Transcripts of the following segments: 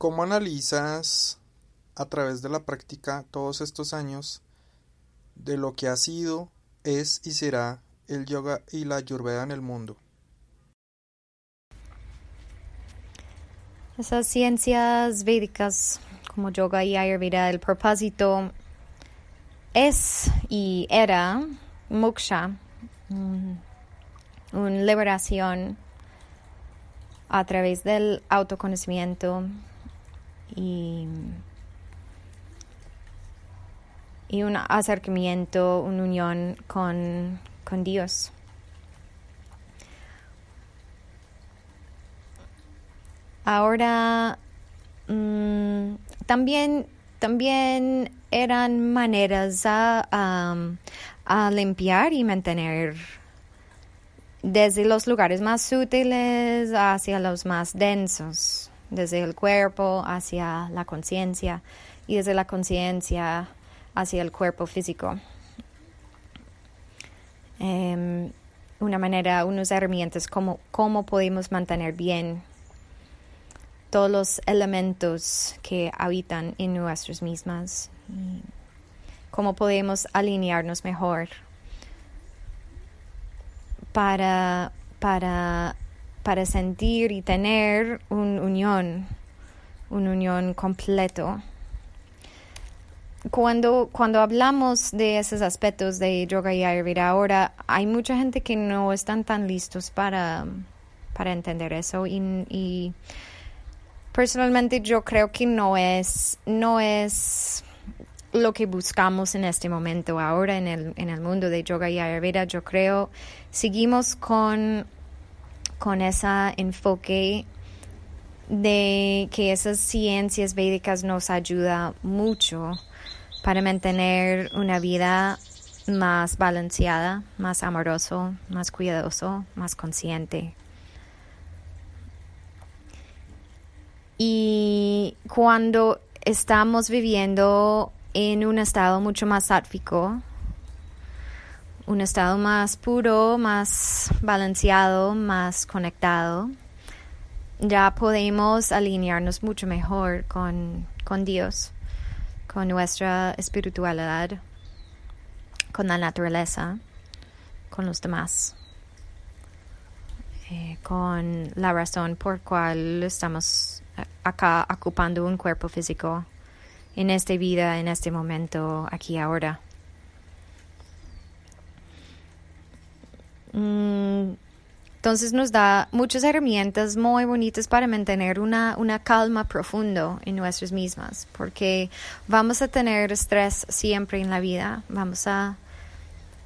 ¿Cómo analizas a través de la práctica todos estos años de lo que ha sido, es y será el yoga y la ayurveda en el mundo? Esas ciencias védicas como yoga y ayurveda, el propósito es y era moksha, una liberación a través del autoconocimiento y, y un acercamiento, una unión con, con Dios. Ahora mm, también, también eran maneras a, a limpiar y mantener desde los lugares más sutiles hacia los más densos, desde el cuerpo hacia la conciencia y desde la conciencia hacia el cuerpo físico. Em, una manera, unas herramientas como cómo podemos mantener bien todos los elementos que habitan en nuestras mismas, cómo podemos alinearnos mejor para, para, para sentir y tener una unión, una unión completo. Cuando, cuando hablamos de esos aspectos de yoga y ayurveda ahora, hay mucha gente que no están tan listos para, para entender eso y, y personalmente yo creo que no es, no es lo que buscamos en este momento ahora en el, en el mundo de yoga y ayurveda. Yo creo seguimos con, con ese enfoque de que esas ciencias védicas nos ayuda mucho para mantener una vida más balanceada, más amoroso, más cuidadoso, más consciente. Y cuando estamos viviendo en un estado mucho más sátfico, un estado más puro, más balanceado, más conectado, ya podemos alinearnos mucho mejor con, con Dios, con nuestra espiritualidad, con la naturaleza, con los demás, eh, con la razón por cual estamos acá ocupando un cuerpo físico en esta vida, en este momento, aquí ahora. Entonces nos da muchas herramientas muy bonitas para mantener una, una calma profundo en nuestras mismas, porque vamos a tener estrés siempre en la vida, vamos a,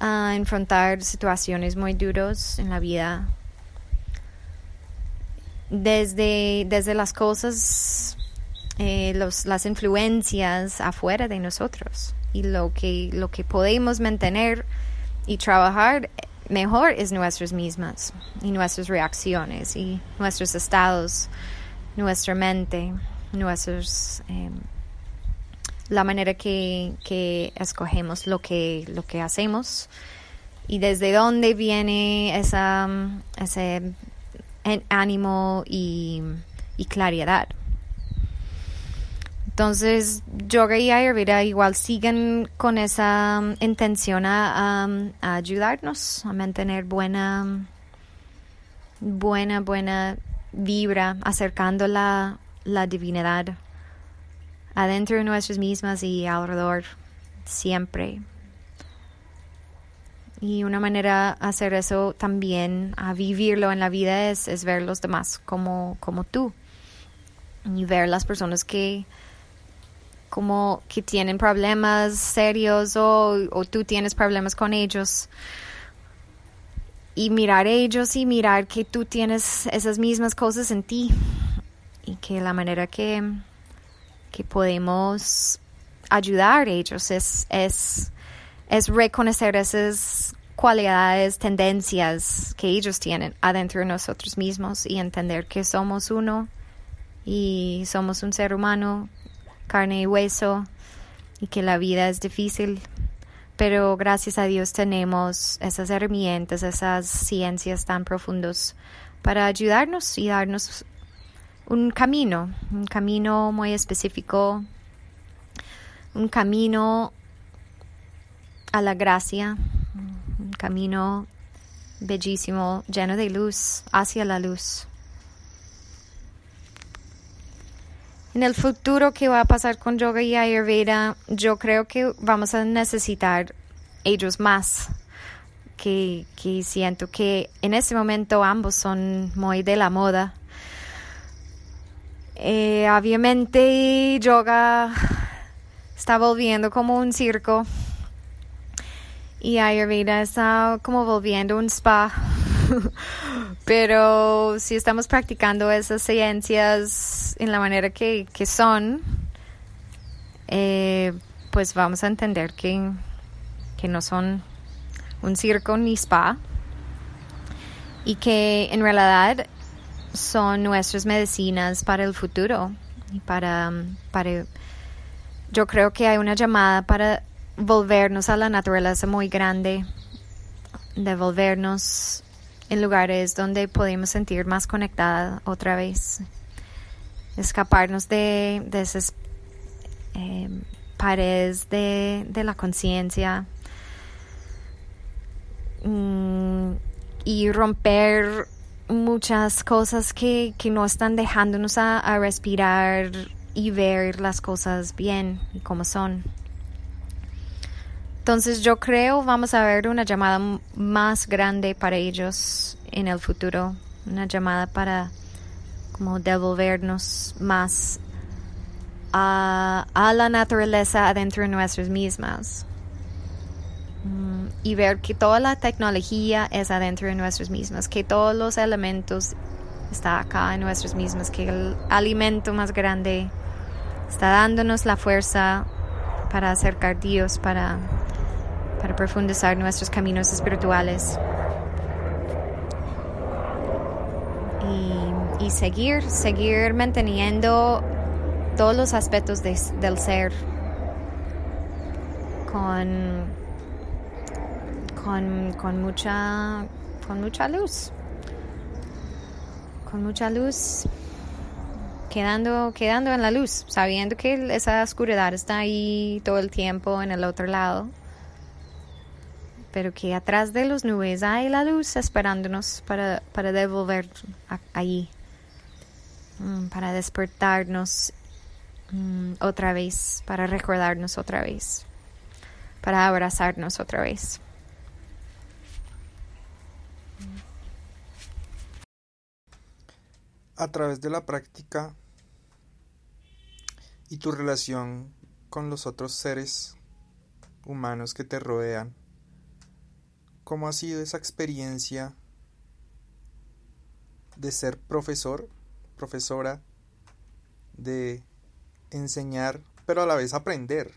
a enfrentar situaciones muy duras en la vida, desde, desde las cosas eh, los, las influencias afuera de nosotros y lo que, lo que podemos mantener y trabajar mejor es nuestras mismas y nuestras reacciones y nuestros estados, nuestra mente, nuestros em, la manera que, que, escogemos lo que, lo que hacemos y desde dónde viene esa, ese ánimo y, y claridad. Entonces, yoga y ayurveda igual siguen con esa um, intención a, ayudarnos a mantener buena, buena, buena vibra, acercando la, divinidad adentro de nuestras mismas y alrededor, siempre. Y una manera de hacer eso también, a vivirlo en la vida, es, es ver los demás como, como tú. Y ver las personas que, como que tienen problemas serios o, tú tienes problemas con ellos. Y mirar ellos y mirar que tú tienes esas mismas cosas en ti. Y que la manera que, que podemos ayudar a ellos es, es, es reconocer esas cualidades, tendencias que ellos tienen adentro de nosotros mismos y entender que somos uno y somos un ser humano carne y hueso y que la vida es difícil, pero gracias a Dios tenemos esas herramientas, esas ciencias tan profundas para ayudarnos y darnos un camino, un camino muy específico, un camino a la gracia, un camino bellísimo, lleno de luz, hacia la luz. En el futuro, ¿qué va a pasar con yoga y ayurveda? Yo creo que vamos a necesitar ellos más. Que, que siento que en este momento ambos son muy de la moda. Eh, obviamente, yoga está volviendo como un circo y Ayurveda está como volviendo un spa. Pero si estamos practicando esas ciencias en la manera que, son, eh, pues vamos a entender que, que no son un circo ni spa y que en realidad son nuestras medicinas para el futuro y para, para yo creo que hay una llamada para volvernos a la naturaleza muy grande, de volvernos en lugares donde podemos sentir más conectada otra vez, escaparnos de, de esas eh, paredes de, la conciencia mm, y romper muchas cosas que, no están dejándonos a, respirar y ver las cosas bien y como son. Entonces yo creo vamos a ver una llamada más grande para ellos en el futuro, una llamada para como devolvernos más a, la naturaleza adentro de nuestras mismas. Mm, y ver que toda la tecnología es adentro de nuestras mismas, que todos los elementos están acá en nuestras mismas, que el alimento más grande está dándonos la fuerza para acercar a Dios, para para profundizar nuestros caminos espirituales y, seguir, seguir manteniendo todos los aspectos del ser con, con, con, mucha, con mucha luz, con mucha luz. Quedando, quedando en la luz, sabiendo que esa oscuridad está ahí todo el tiempo en el otro lado pero que atrás de las nubes hay la luz esperándonos para, para devolver allí, mm, para despertarnos mm, otra vez, para recordarnos otra vez, para abrazarnos otra vez. A través de la práctica y tu relación con los otros seres humanos que te rodean, ¿Cómo ha sido esa experiencia de ser profesor, profesora, de enseñar, pero a la vez aprender?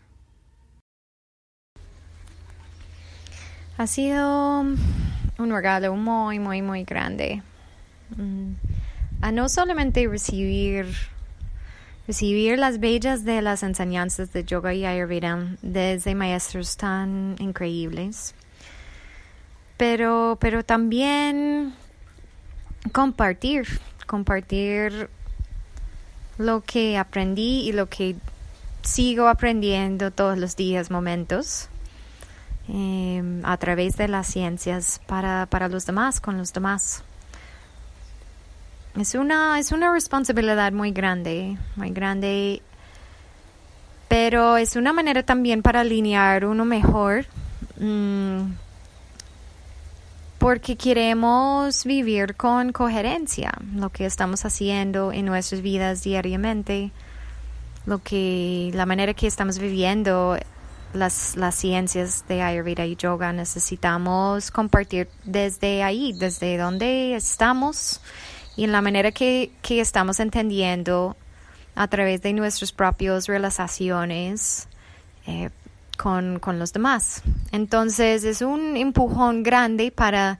Ha sido un regalo muy, muy, muy grande. Mm, a no solamente recibir recibir las bellas de las enseñanzas de yoga y ayurveda desde maestros tan increíbles, pero, pero también compartir, compartir lo que aprendí y lo que sigo aprendiendo todos los días, momentos, em, a través de las ciencias para, para los demás, con los demás. Es una, es una responsabilidad muy grande, muy grande, pero es una manera también para alinear uno mejor. Mm, porque queremos vivir con coherencia lo que estamos haciendo en nuestras vidas diariamente, lo que la manera que estamos viviendo las, las ciencias de Ayurveda y Yoga necesitamos compartir desde ahí, desde donde estamos y en la manera que, que estamos entendiendo a través de nuestras propias realizaciones eh, con, con los demás. Entonces es un empujón grande para,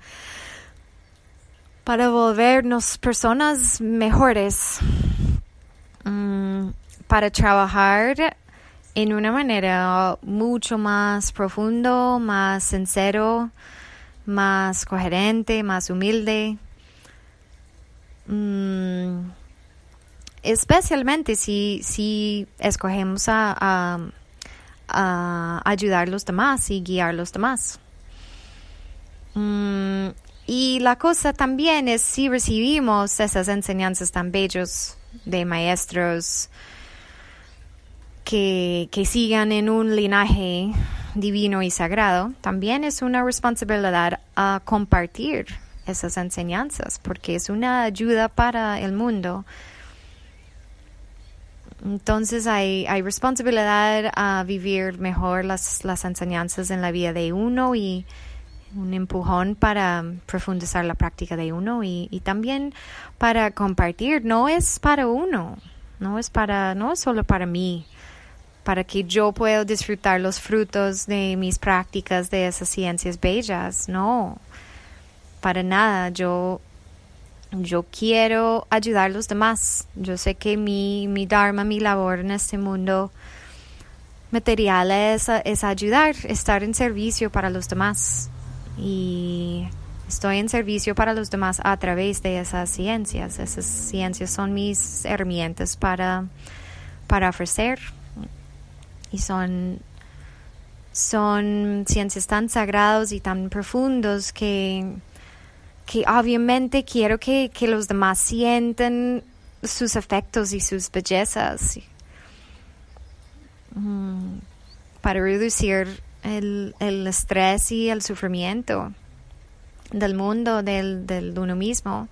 para volvernos personas mejores, mm, para trabajar en una manera mucho más profundo, más sincero, más coherente, más humilde. Mm, especialmente si, si escogemos a, a, ayudar a los demás y guiar a los demás. Mm, y la cosa también es si recibimos esas enseñanzas tan bellos de maestros que, que sigan en un linaje divino y sagrado, también es una responsabilidad a compartir esas enseñanzas porque es una ayuda para el mundo entonces hay, responsabilidad a vivir mejor las, las enseñanzas en la vida de uno y un empujón para profundizar la práctica de uno y, y, también para compartir. No es para uno, no es para, no es solo para mí, para que yo pueda disfrutar los frutos de mis prácticas de esas ciencias bellas. No, para nada. Yo yo quiero ayudar a los demás. Yo sé que mi, mi dharma, mi labor en este mundo material es, es ayudar, estar en servicio para los demás. Y estoy en servicio para los demás a través de esas ciencias. Esas ciencias son mis herramientas para, para ofrecer. Y son, son ciencias tan sagrados y tan profundos que que obviamente quiero que, los demás sienten sus efectos y sus bellezas mm, para reducir el, estrés y el sufrimiento del mundo, del, del uno mismo.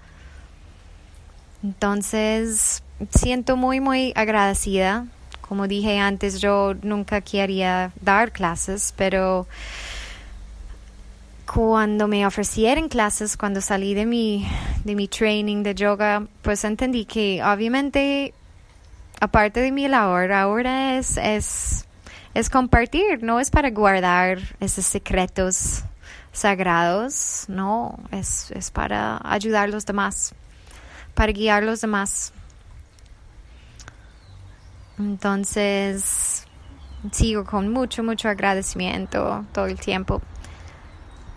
Entonces, siento muy, muy agradecida. Como dije antes, yo nunca quería dar clases, pero cuando me ofrecieron clases, cuando salí de mi, de mi training de yoga, pues entendí que obviamente, aparte de mi labor, ahora es, es, es compartir, no es para guardar esos secretos sagrados, no, es, es para ayudar a los demás, para guiar a los demás. Entonces, sigo con mucho, mucho agradecimiento todo el tiempo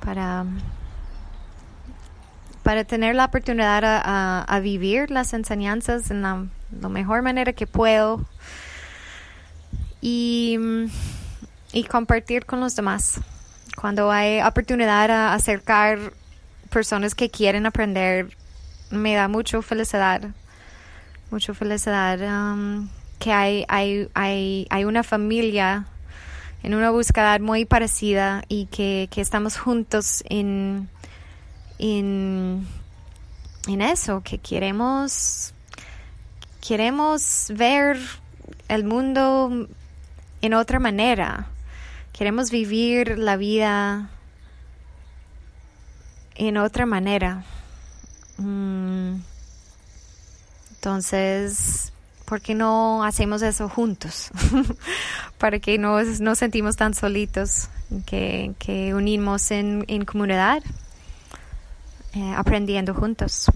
para, para tener la oportunidad a, vivir las enseñanzas en la, mejor manera que puedo y, y compartir con los demás. Cuando hay oportunidad a acercar personas que quieren aprender, me da mucho felicidad, mucho felicidad um, que hay, hay, hay, hay una familia en una búsqueda muy parecida y que, estamos juntos en, en, en eso, que queremos, queremos ver el mundo en otra manera. Queremos vivir la vida en otra manera. Mm. Entonces, ¿por qué no hacemos eso juntos? Para que no nos sentimos tan solitos, que, que unimos en, en comunidad, eh, aprendiendo juntos.